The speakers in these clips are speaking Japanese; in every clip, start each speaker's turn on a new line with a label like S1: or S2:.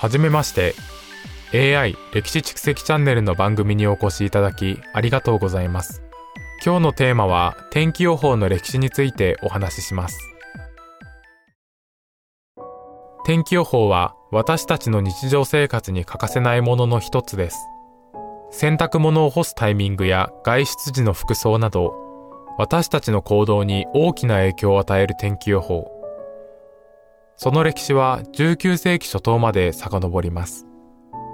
S1: はじめまして。AI 歴史蓄積チャンネルの番組にお越しいただきありがとうございます。今日のテーマは天気予報の歴史についてお話しします。天気予報は私たちの日常生活に欠かせないものの一つです。洗濯物を干すタイミングや外出時の服装など私たちの行動に大きな影響を与える天気予報。その歴史は19世紀初頭まで遡ります。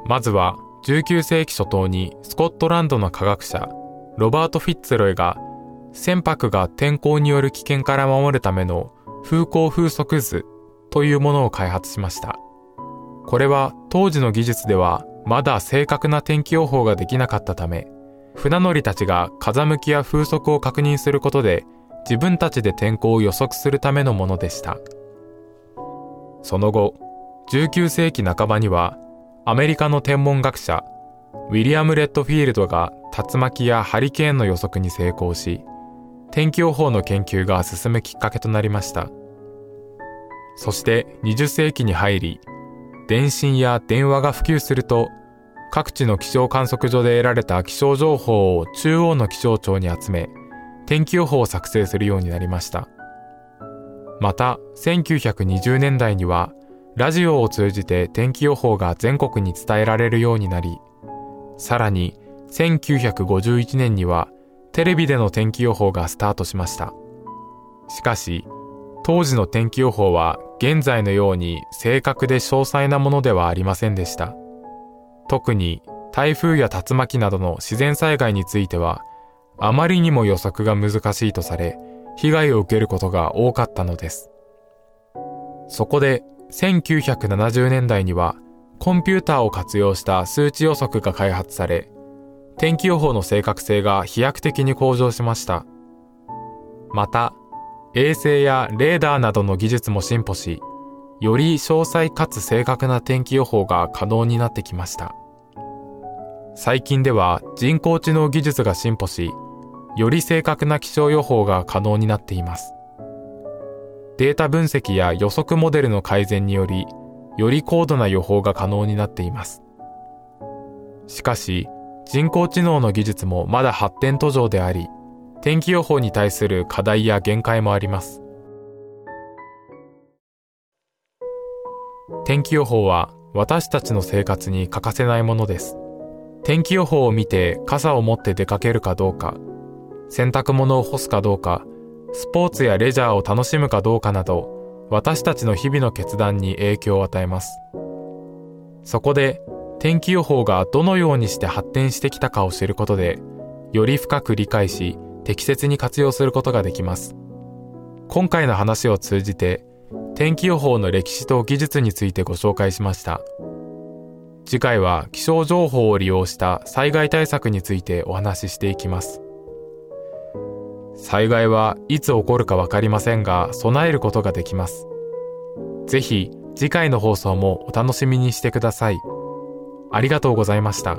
S1: まずは19世紀初頭にスコットランドの科学者ロバート・フィッツロイが船舶が天候による危険から守るための風向風速図というものを開発しました。これは当時の技術ではまだ正確な天気予報ができなかったため、船乗りたちが風向きや風速を確認することで自分たちで天候を予測するためのものでした。その後、19世紀半ばには、アメリカの天文学者、ウィリアム・レッドフィールドが竜巻やハリケーンの予測に成功し、天気予報の研究が進むきっかけとなりました。そして20世紀に入り、電信や電話が普及すると、各地の気象観測所で得られた気象情報を中央の気象庁に集め、天気予報を作成するようになりました。また1920年代にはラジオを通じて天気予報が全国に伝えられるようになりさらに1951年にはテレビでの天気予報がスタートしました。しかし当時の天気予報は現在のように正確で詳細なものではありませんでした。特に台風や竜巻などの自然災害についてはあまりにも予測が難しいとされ被害を受けることが多かったのです。そこで1970年代にはコンピューターを活用した数値予測が開発され、天気予報の正確性が飛躍的に向上しました。また、衛星やレーダーなどの技術も進歩し、より詳細かつ正確な天気予報が可能になってきました。最近では人工知能技術が進歩し、より正確な気象予報が可能になっています。データ分析や予測モデルの改善により、より高度な予報が可能になっています。しかし、人工知能の技術もまだ発展途上であり、天気予報に対する課題や限界もあります。天気予報は私たちの生活に欠かせないものです。天気予報を見て傘を持って出かけるかどうか、洗濯物を干すかどうか、スポーツやレジャーを楽しむかどうかなど、私たちの日々の決断に影響を与えます。そこで、天気予報がどのようにして発展してきたかを知ることで、より深く理解し、適切に活用することができます。今回の話を通じて、天気予報の歴史と技術についてご紹介しました。次回は気象情報を利用した災害対策についてお話ししていきます。災害はいつ起こるか分かりませんが、備えることができます。是非次回の放送もお楽しみにしてください。ありがとうございました。